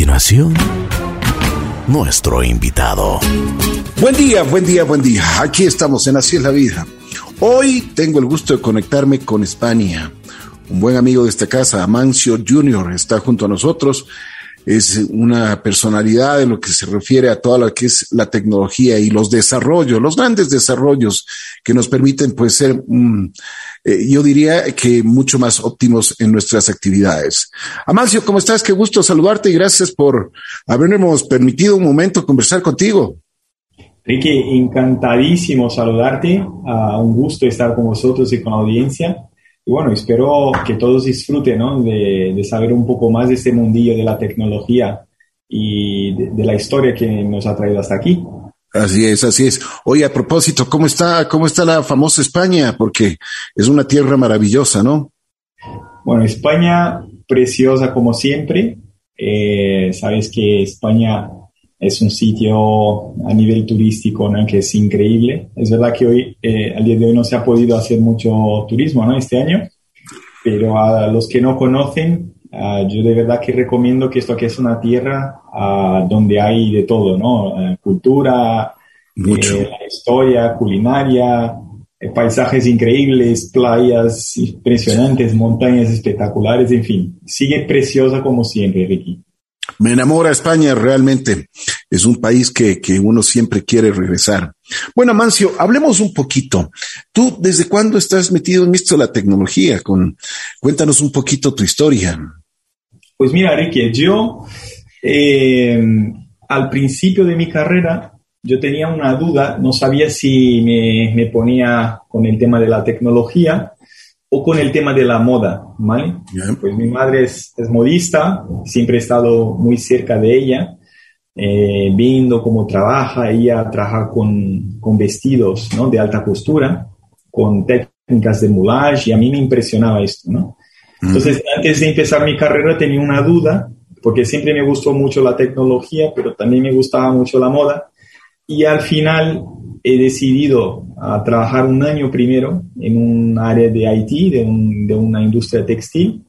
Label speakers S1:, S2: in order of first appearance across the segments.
S1: continuación, nuestro invitado.
S2: Buen día, buen día, buen día. Aquí estamos en Así es la vida. Hoy tengo el gusto de conectarme con España. Un buen amigo de esta casa, Amancio Jr., está junto a nosotros. Es una personalidad en lo que se refiere a toda lo que es la tecnología y los desarrollos, los grandes desarrollos que nos permiten pues ser un eh, yo diría que mucho más óptimos en nuestras actividades. Amancio, ¿cómo estás? Qué gusto saludarte y gracias por habernos permitido un momento conversar contigo.
S3: Ricky, encantadísimo saludarte, uh, un gusto estar con vosotros y con la audiencia. Y bueno, espero que todos disfruten ¿no? de, de, saber un poco más de este mundillo de la tecnología y de, de la historia que nos ha traído hasta aquí.
S2: Así es, así es. Oye, a propósito, ¿cómo está, cómo está la famosa España? Porque es una tierra maravillosa, ¿no?
S3: Bueno, España preciosa como siempre. Eh, sabes que España es un sitio a nivel turístico ¿no? que es increíble. Es verdad que hoy, eh, al día de hoy, no se ha podido hacer mucho turismo ¿no? este año, pero a los que no conocen, Uh, yo de verdad que recomiendo que esto que es una tierra uh, donde hay de todo, ¿no? Uh, cultura, eh, historia, culinaria, eh, paisajes increíbles, playas impresionantes, montañas espectaculares, en fin, sigue preciosa como siempre, Ricky.
S2: Me enamora España realmente. Es un país que, que uno siempre quiere regresar. Bueno, Mancio, hablemos un poquito. ¿Tú desde cuándo estás metido en esto de la tecnología? Con, cuéntanos un poquito tu historia.
S3: Pues mira, Ricky, yo eh, al principio de mi carrera yo tenía una duda, no sabía si me, me, ponía con el tema de la tecnología o con el tema de la moda, ¿vale? Yeah. Pues mi madre es, es, modista, siempre he estado muy cerca de ella, eh, viendo cómo trabaja, ella trabaja con, con vestidos ¿no? de alta costura, con técnicas de moulage y a mí me impresionaba esto, ¿no? Entonces, antes de empezar mi carrera tenía una duda, porque siempre me gustó mucho la tecnología, pero también me gustaba mucho la moda. Y al final he decidido a trabajar un año primero en un área de IT, de una industria textil.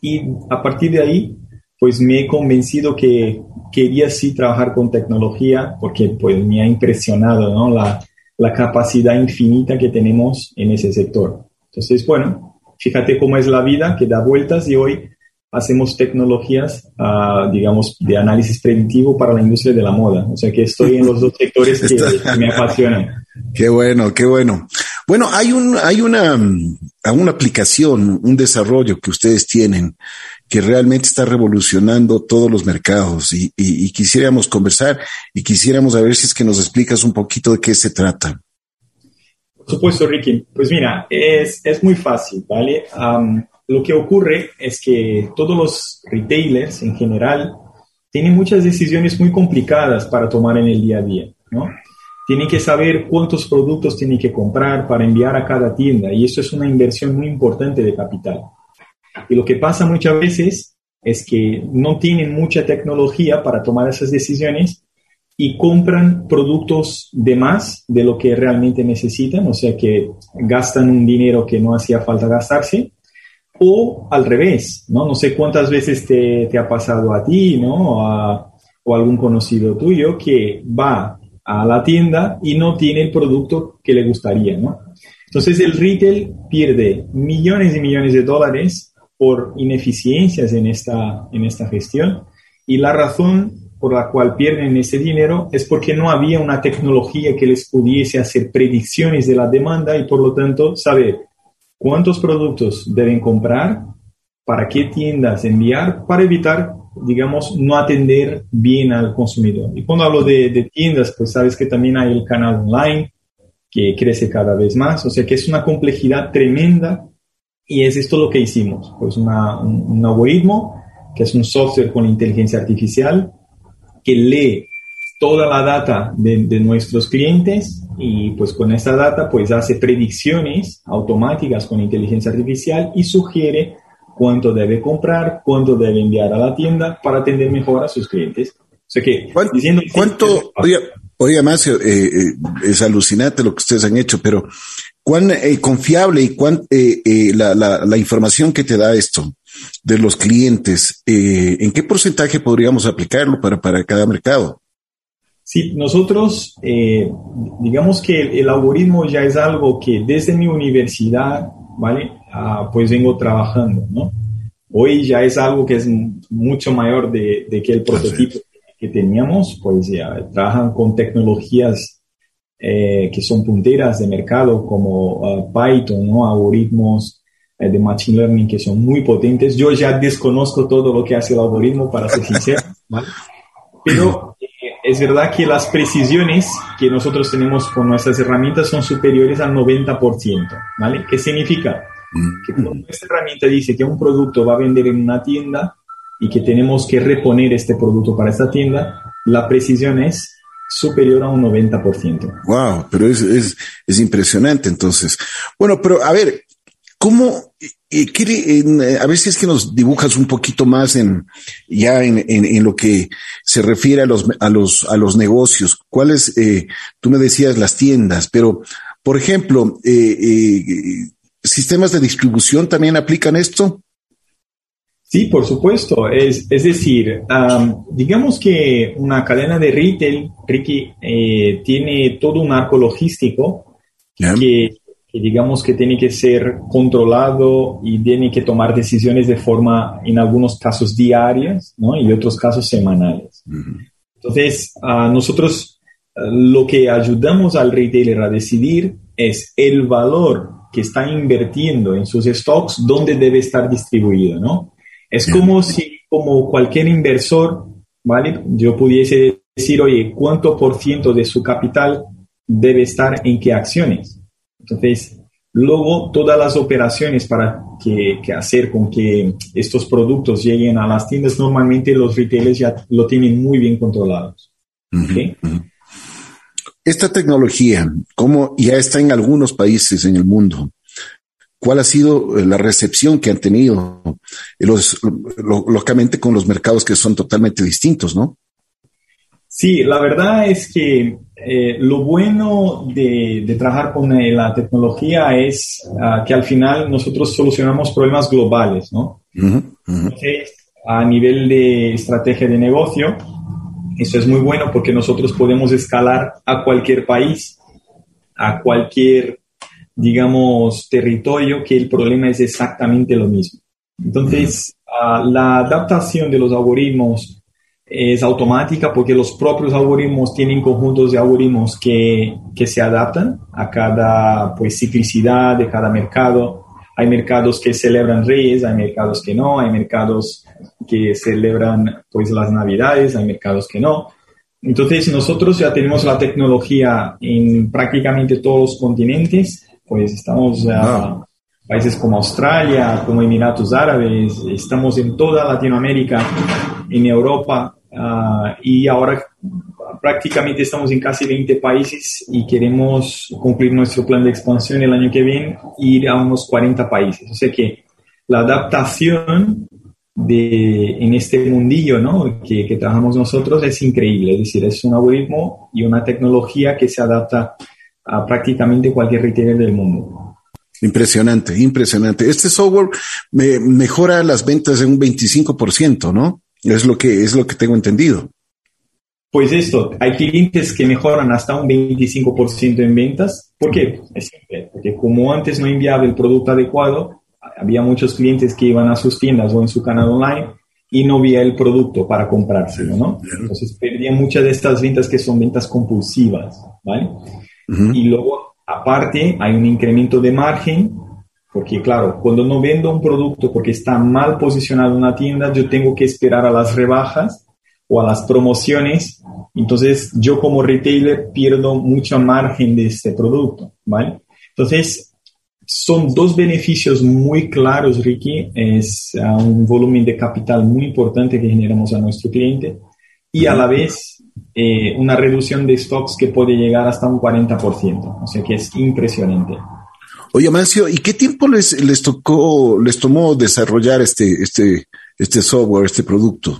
S3: Y a partir de ahí, pues me he convencido que quería sí trabajar con tecnología, porque pues me ha impresionado ¿no? la, la capacidad infinita que tenemos en ese sector. Entonces, bueno, Fíjate cómo es la vida, que da vueltas y hoy hacemos tecnologías, uh, digamos, de análisis preventivo para la industria de la moda. O sea que estoy en los dos sectores que, que me apasionan.
S2: Qué bueno, qué bueno. Bueno, hay un, hay una, una aplicación, un desarrollo que ustedes tienen que realmente está revolucionando todos los mercados y, y, y quisiéramos conversar y quisiéramos a ver si es que nos explicas un poquito de qué se trata.
S3: Por supuesto, Ricky. Pues mira, es, es muy fácil, ¿vale? Um, lo que ocurre es que todos los retailers en general tienen muchas decisiones muy complicadas para tomar en el día a día, ¿no? Tienen que saber cuántos productos tienen que comprar para enviar a cada tienda y eso es una inversión muy importante de capital. Y lo que pasa muchas veces es que no tienen mucha tecnología para tomar esas decisiones y compran productos de más de lo que realmente necesitan, o sea que gastan un dinero que no hacía falta gastarse, o al revés, ¿no? No sé cuántas veces te, te ha pasado a ti, ¿no? A, o algún conocido tuyo que va a la tienda y no tiene el producto que le gustaría, ¿no? Entonces el retail pierde millones y millones de dólares por ineficiencias en esta, en esta gestión y la razón por la cual pierden ese dinero es porque no había una tecnología que les pudiese hacer predicciones de la demanda y por lo tanto saber cuántos productos deben comprar, para qué tiendas enviar, para evitar, digamos, no atender bien al consumidor. Y cuando hablo de, de tiendas, pues sabes que también hay el canal online que crece cada vez más, o sea que es una complejidad tremenda y es esto lo que hicimos, pues una, un, un algoritmo que es un software con inteligencia artificial que lee toda la data de, de, nuestros clientes y pues con esta data pues hace predicciones automáticas con inteligencia artificial y sugiere cuánto debe comprar, cuánto debe enviar a la tienda para atender mejor a sus clientes. O sea que
S2: ¿Cuánto,
S3: diciendo
S2: ¿cuánto oye, oye Macio, eh, eh, es alucinante lo que ustedes han hecho, pero cuán eh, confiable y cuán eh, la, la, la, información que te da esto de los clientes, ¿en qué porcentaje podríamos aplicarlo para, para cada mercado?
S3: Sí, nosotros, eh, digamos que el, algoritmo ya es algo que desde mi universidad, ¿vale? Ah, pues vengo trabajando, ¿no? Hoy ya es algo que es mucho mayor de, de que el prototipo que teníamos, pues ya trabajan con tecnologías eh, que son punteras de mercado como uh, Python, ¿no? algoritmos eh, de Machine Learning que son muy potentes. Yo ya desconozco todo lo que hace el algoritmo, para ser sincero, ¿vale? pero es verdad que las precisiones que nosotros tenemos con nuestras herramientas son superiores al 90%, ¿vale? ¿Qué significa? Que cuando esta herramienta dice que un producto va a vender en una tienda y que tenemos que reponer este producto para esta tienda, la precisión es superior a un 90%.
S2: Wow, pero es, es, es impresionante entonces. Bueno, pero a ver, ¿cómo, eh, quiere, eh, a ver si es que nos dibujas un poquito más en, ya en, en, en lo que se refiere a los, a los, a los negocios? ¿Cuáles, eh, tú me decías las tiendas, pero, por ejemplo, eh, eh, sistemas de distribución también aplican esto?
S3: Sí, por supuesto. Es, es decir, digamos que una cadena de retail, Ricky, eh, tiene todo un arco logístico que, digamos que tiene que ser controlado y tiene que tomar decisiones de forma, en algunos casos, diarias, ¿no? Y otros casos semanales. Entonces, nosotros lo que ayudamos al retailer a decidir es el valor que está invirtiendo en sus stocks, dónde debe estar distribuido, ¿no? Es como si, como cualquier inversor, ¿vale? Yo pudiese decir, oye, ¿cuánto por ciento de su capital debe estar en qué acciones? Entonces, luego todas las operaciones para que, hacer con que estos productos lleguen a las tiendas, normalmente los retailers ya lo tienen muy bien controlados.
S2: Esta tecnología, como ya está en algunos países en el mundo, cuál ha sido eh, la recepción que han tenido, los, lógicamente con los mercados que son totalmente distintos, ¿no?
S3: Sí, la verdad es que eh, lo bueno de, trabajar con la tecnología es ah, que al final nosotros solucionamos problemas globales, ¿no? a nivel de estrategia de negocio, eso es muy bueno porque nosotros podemos escalar a cualquier país, a cualquier digamos, territorio que el problema es exactamente lo mismo. Entonces, ah, la adaptación de los algoritmos es automática porque los propios algoritmos tienen conjuntos de algoritmos que, que se adaptan a cada pues, ciclicidad de cada mercado. Hay mercados que celebran reyes, hay mercados que no, hay mercados que celebran pues las navidades, hay mercados que no. Entonces nosotros ya tenemos la tecnología en prácticamente todos los continentes pues estamos en países como Australia, como Emiratos Árabes, estamos en toda Latinoamérica, en Europa ah, y ahora prácticamente estamos en casi 20 países y queremos cumplir nuestro plan de expansión el año que viene ir a unos 40 países. O sea que la adaptación de, en este mundillo ¿no? que, que trabajamos nosotros es increíble, es decir, es un algoritmo y una tecnología que se adapta a prácticamente cualquier retailer del mundo.
S2: Impresionante, impresionante. Este software me mejora las ventas en un 25%, ¿no? Es lo que es lo que tengo entendido.
S3: Pues esto, hay clientes que mejoran hasta un 25% en ventas. ¿Por qué? Es simple, porque como antes no enviaba el producto adecuado, había muchos clientes que iban a sus tiendas o en su canal online y no veía el producto para comprárselo, ¿no? Entonces perdían muchas de estas ventas que son ventas compulsivas, ¿vale? Y luego, aparte, hay un incremento de margen, porque claro, cuando no vendo un producto porque está mal posicionado en una tienda, yo tengo que esperar a las rebajas o a las promociones. Entonces, yo como retailer pierdo mucho margen de este producto, ¿vale? Entonces, son dos beneficios muy claros, Ricky. Es uh, un volumen de capital muy importante que generamos a nuestro cliente y a la vez eh, una reducción de stocks que puede llegar hasta un 40%. O sea que es impresionante.
S2: Oye, Mancio, ¿y qué tiempo les, les tocó, les tomó desarrollar este, este, este software, este producto?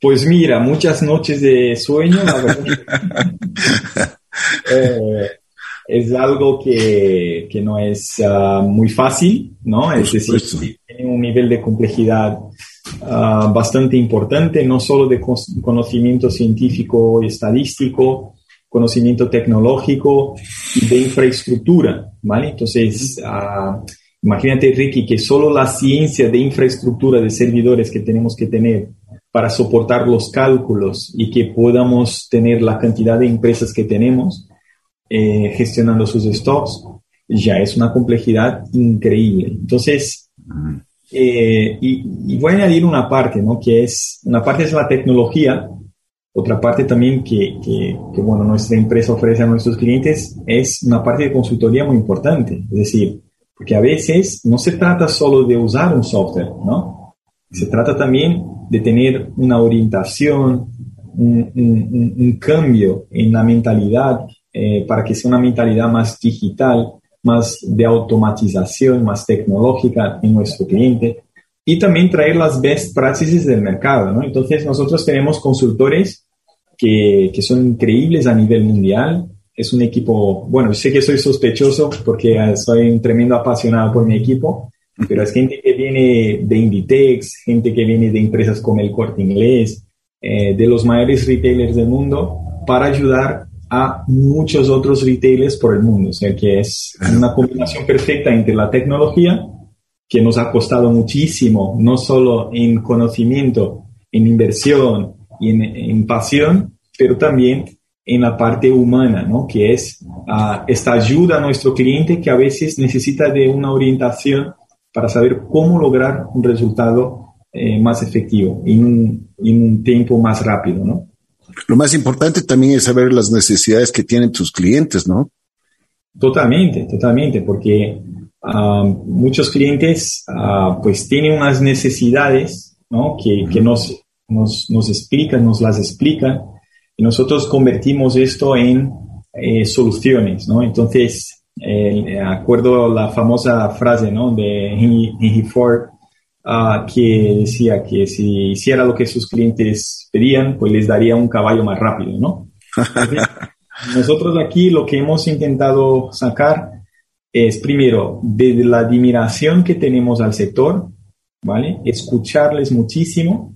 S3: Pues mira, muchas noches de sueño, eh, es algo que, que no es ah, muy fácil, ¿no? Es decir, tiene un nivel de complejidad ah, bastante importante, no solo de conocimiento científico y estadístico, conocimiento tecnológico y de infraestructura, ¿vale? Entonces, uh, imagínate, Ricky, que solo la ciencia de infraestructura de servidores que tenemos que tener para soportar los cálculos y que podamos tener la cantidad de empresas que tenemos, eh, gestionando sus stocks, ya es una complejidad increíble. Entonces, eh, y, voy a añadir una parte, ¿no? Que es, una parte es la tecnología, otra parte también que, que, bueno, nuestra empresa ofrece a nuestros clientes es una parte de consultoría muy importante. Es decir, porque a veces no se trata solo de usar un software, ¿no? Se trata también de tener una orientación, un, un, un cambio en la mentalidad eh, para que sea una mentalidad más digital, más de automatización, más tecnológica en nuestro cliente y también traer las best practices del mercado. ¿no? Entonces nosotros tenemos consultores que, que son increíbles a nivel mundial. Es un equipo, bueno, sé que soy sospechoso porque soy un tremendo apasionado por mi equipo, pero es gente que viene de Inditex, gente que viene de empresas como el Corte Inglés, eh, de los mayores retailers del mundo, para ayudar a muchos otros retailers por el mundo. O sea que es una combinación perfecta entre la tecnología, que nos ha costado muchísimo, no solo en conocimiento, en inversión y en, pasión, pero también en la parte humana, ¿no? que es ah, esta ayuda a nuestro cliente que a veces necesita de una orientación para saber cómo lograr un resultado eh, más efectivo en un, en un tiempo más rápido. ¿no?
S2: Lo más importante también es saber las necesidades que tienen tus clientes, ¿no?
S3: Totalmente, totalmente, porque ah, muchos clientes uh, pues tienen unas necesidades, ¿no? Que, que nos, nos, nos, explican, nos las explican, y nosotros convertimos esto en eh, soluciones, ¿no? Entonces, eh, acuerdo la famosa frase, ¿no? De Henry Ford, que decía que si hiciera lo que sus clientes pedían, pues les daría un caballo más rápido, ¿no? nosotros aquí lo que hemos intentado sacar es, primero, desde la admiración que tenemos al sector, ¿vale? Escucharles muchísimo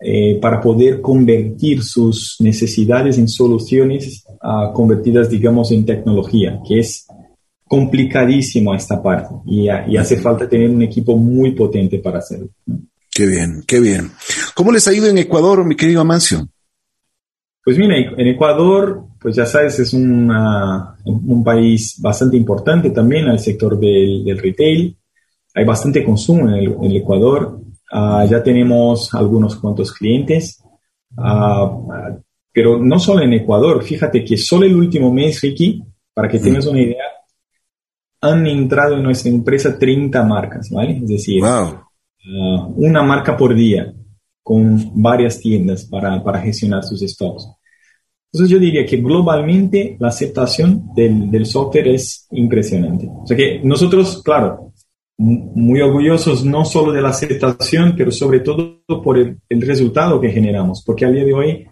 S3: eh, para poder convertir sus necesidades en soluciones uh, convertidas, digamos, en tecnología, que es complicadísimo esta parte y, hace falta tener un equipo muy potente para hacerlo.
S2: Qué bien, qué bien. ¿Cómo les ha ido en Ecuador, mi querido Amancio?
S3: Pues mira, en Ecuador, pues ya sabes, es un país bastante importante también al sector del, retail. Hay bastante consumo en el, Ecuador. Ah, ya tenemos algunos cuantos clientes. Ah, pero no solo en Ecuador, fíjate que solo el último mes, Ricky, para que tengas una idea, han entrado en nuestra empresa 30 marcas, ¿vale? Es decir, uh, una marca por día con varias tiendas para, para, gestionar sus stocks. Entonces yo diría que globalmente la aceptación del, del, software es impresionante. O sea que nosotros, claro, muy orgullosos no solo de la aceptación, pero sobre todo por el, el resultado que generamos, porque a día de hoy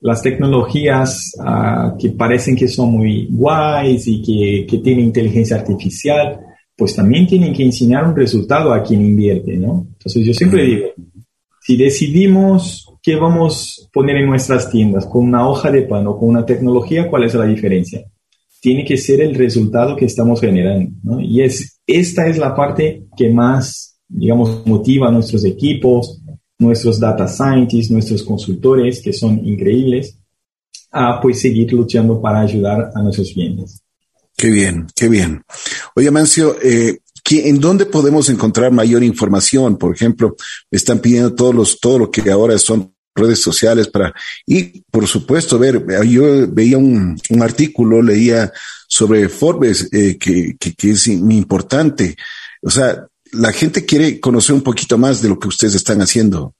S3: las tecnologías uh, que parecen que son muy guays y que, que, tienen inteligencia artificial, pues también tienen que enseñar un resultado a quien invierte, ¿no? Entonces yo siempre digo, si decidimos qué vamos a poner en nuestras tiendas con una hoja de pan o con una tecnología, ¿cuál es la diferencia? Tiene que ser el resultado que estamos generando, ¿no? Y es, esta es la parte que más, digamos, motiva a nuestros equipos, nuestros data scientists, nuestros consultores, que son increíbles, a pues seguir luchando para ayudar a nuestros clientes.
S2: Qué bien, qué bien. Oye, Mancio, eh, ¿en dónde podemos encontrar mayor información? Por ejemplo, están pidiendo todos los, todo lo que ahora son redes sociales para, y por supuesto, ver, yo veía un, un artículo, leía sobre Forbes, eh, que, que, que, es importante. O sea, la gente quiere conocer un poquito más de lo que ustedes están haciendo.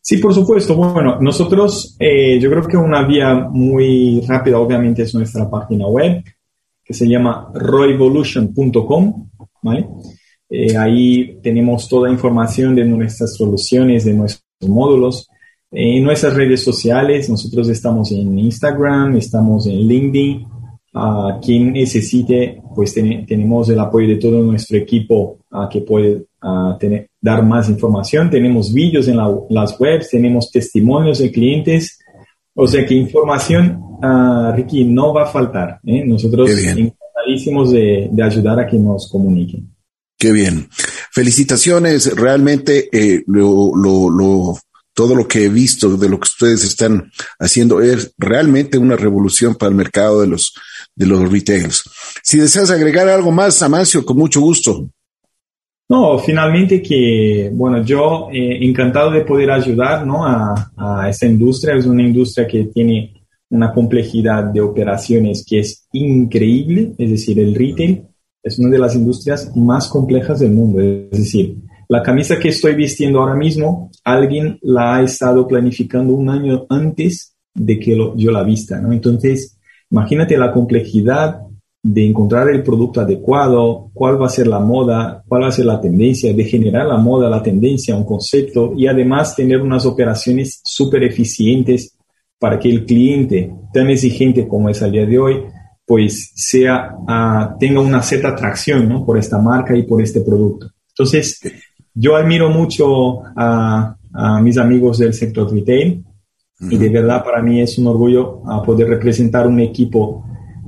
S3: Sí, por supuesto. Bueno, nosotros, eh, yo creo que una vía muy rápida, obviamente, es nuestra página web, que se llama roevolution.com, ¿vale? Eh, ahí tenemos toda información de nuestras soluciones, de nuestros módulos. En nuestras redes sociales, nosotros estamos en Instagram, estamos en LinkedIn, a quien necesite, pues tenemos el apoyo de todo nuestro equipo a que puede tener, dar más información. Tenemos vídeos en las webs, tenemos testimonios de clientes. O sea que información, Ricky, no va a faltar. ¿eh? Nosotros encantadísimos de, de ayudar a que nos comuniquen.
S2: Qué bien. Felicitaciones. Realmente eh, lo, lo, lo, todo lo que he visto de lo que ustedes están haciendo es realmente una revolución para el mercado de los, de los retails. Si deseas agregar algo más, Amancio, con mucho gusto.
S3: No, finalmente que, bueno, yo eh, encantado de poder ayudar ¿no? a, a esta industria. Es una industria que tiene una complejidad de operaciones que es increíble, es decir, el retail es una de las industrias más complejas del mundo. Es decir, la camisa que estoy vistiendo ahora mismo, alguien la ha estado planificando un año antes de que yo la vista, ¿no? Entonces, imagínate la complejidad de encontrar el producto adecuado, cuál va a ser la moda, cuál va a ser la tendencia, de generar la moda, la tendencia, un concepto y además tener unas operaciones súper eficientes para que el cliente tan exigente como es al día de hoy, pues sea, uh, tenga una cierta atracción por esta marca y por este producto. Entonces, yo admiro mucho a, a mis amigos del sector retail y de verdad para mí es un orgullo a poder representar un equipo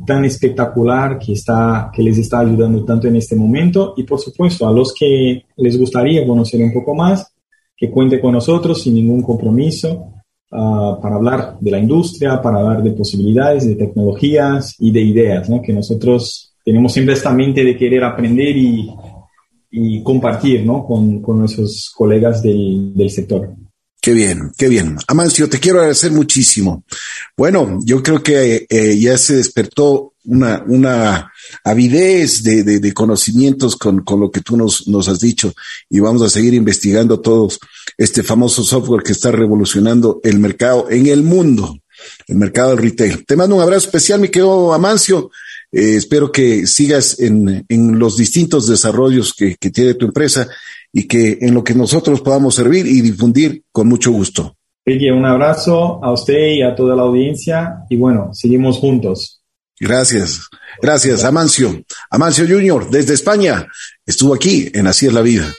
S3: tan espectacular que, está, que les está ayudando tanto en este momento y por supuesto a los que les gustaría conocer un poco más, que cuente con nosotros sin ningún compromiso uh, para hablar de la industria, para hablar de posibilidades, de tecnologías y de ideas, ¿no? que nosotros tenemos siempre esta mente de querer aprender y, y compartir ¿no? con, con nuestros colegas del, del sector.
S2: Qué bien, qué bien. Amancio, te quiero agradecer muchísimo. Bueno, yo creo que eh, ya se despertó una, una avidez de, de, de conocimientos con, con, lo que tú nos, nos has dicho y vamos a seguir investigando todos este famoso software que está revolucionando el mercado en el mundo, el mercado del retail. Te mando un abrazo especial, mi querido Amancio. Eh, espero que sigas en, en los distintos desarrollos que, que tiene tu empresa y que en lo que nosotros podamos servir y difundir con mucho gusto.
S3: Ricky, un abrazo a usted y a toda la audiencia y bueno, seguimos juntos.
S2: Gracias, gracias, Amancio. Amancio Junior, desde España, estuvo aquí en Así es la vida.